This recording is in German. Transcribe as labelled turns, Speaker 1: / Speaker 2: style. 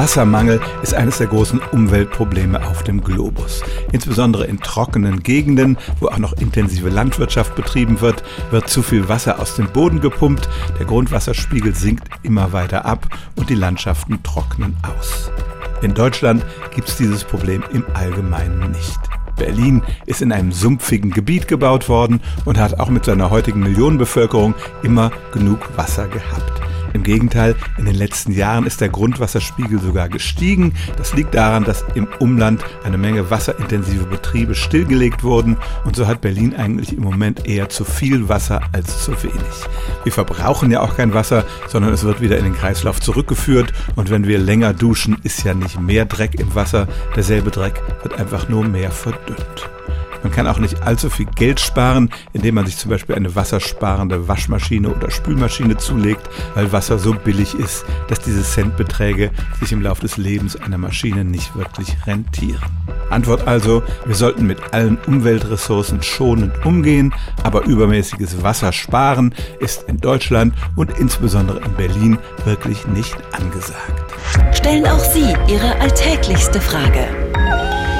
Speaker 1: Wassermangel ist eines der großen Umweltprobleme auf dem Globus. Insbesondere in trockenen Gegenden, wo auch noch intensive Landwirtschaft betrieben wird, wird zu viel Wasser aus dem Boden gepumpt, der Grundwasserspiegel sinkt immer weiter ab und die Landschaften trocknen aus. In Deutschland gibt es dieses Problem im Allgemeinen nicht. Berlin ist in einem sumpfigen Gebiet gebaut worden und hat auch mit seiner heutigen Millionenbevölkerung immer genug Wasser gehabt. Im Gegenteil, in den letzten Jahren ist der Grundwasserspiegel sogar gestiegen. Das liegt daran, dass im Umland eine Menge wasserintensive Betriebe stillgelegt wurden und so hat Berlin eigentlich im Moment eher zu viel Wasser als zu wenig. Wir verbrauchen ja auch kein Wasser, sondern es wird wieder in den Kreislauf zurückgeführt und wenn wir länger duschen, ist ja nicht mehr Dreck im Wasser, derselbe Dreck wird einfach nur mehr verdünnt. Man kann auch nicht allzu viel Geld sparen, indem man sich zum Beispiel eine wassersparende Waschmaschine oder Spülmaschine zulegt, weil Wasser so billig ist, dass diese Centbeträge sich im Laufe des Lebens einer Maschine nicht wirklich rentieren. Antwort also, wir sollten mit allen Umweltressourcen schonend umgehen, aber übermäßiges Wasser sparen ist in Deutschland und insbesondere in Berlin wirklich nicht angesagt.
Speaker 2: Stellen auch Sie Ihre alltäglichste Frage